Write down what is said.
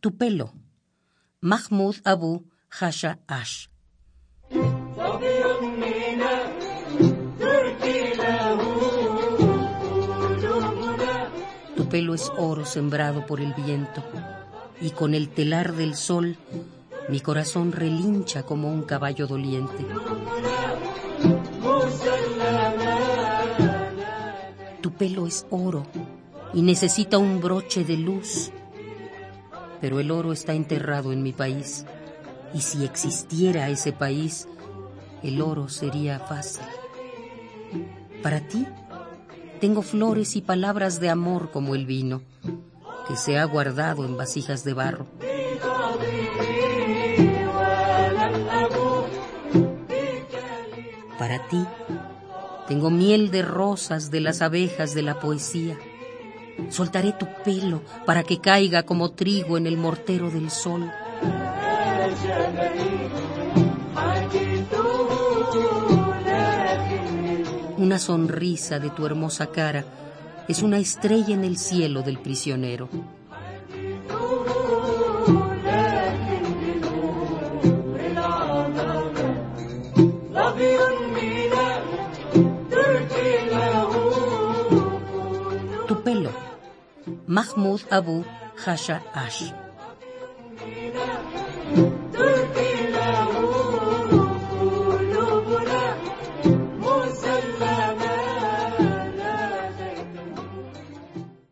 Tu pelo. Mahmoud Abu Hasha Ash. Tu pelo es oro sembrado por el viento, y con el telar del sol mi corazón relincha como un caballo doliente. Tu pelo es oro y necesita un broche de luz, pero el oro está enterrado en mi país, y si existiera ese país, el oro sería fácil. Para ti, tengo flores y palabras de amor como el vino, que se ha guardado en vasijas de barro. Para ti, tengo miel de rosas de las abejas de la poesía. Soltaré tu pelo para que caiga como trigo en el mortero del sol. Una sonrisa de tu hermosa cara es una estrella en el cielo del prisionero. Tu pelo. محمود أبو خشعاش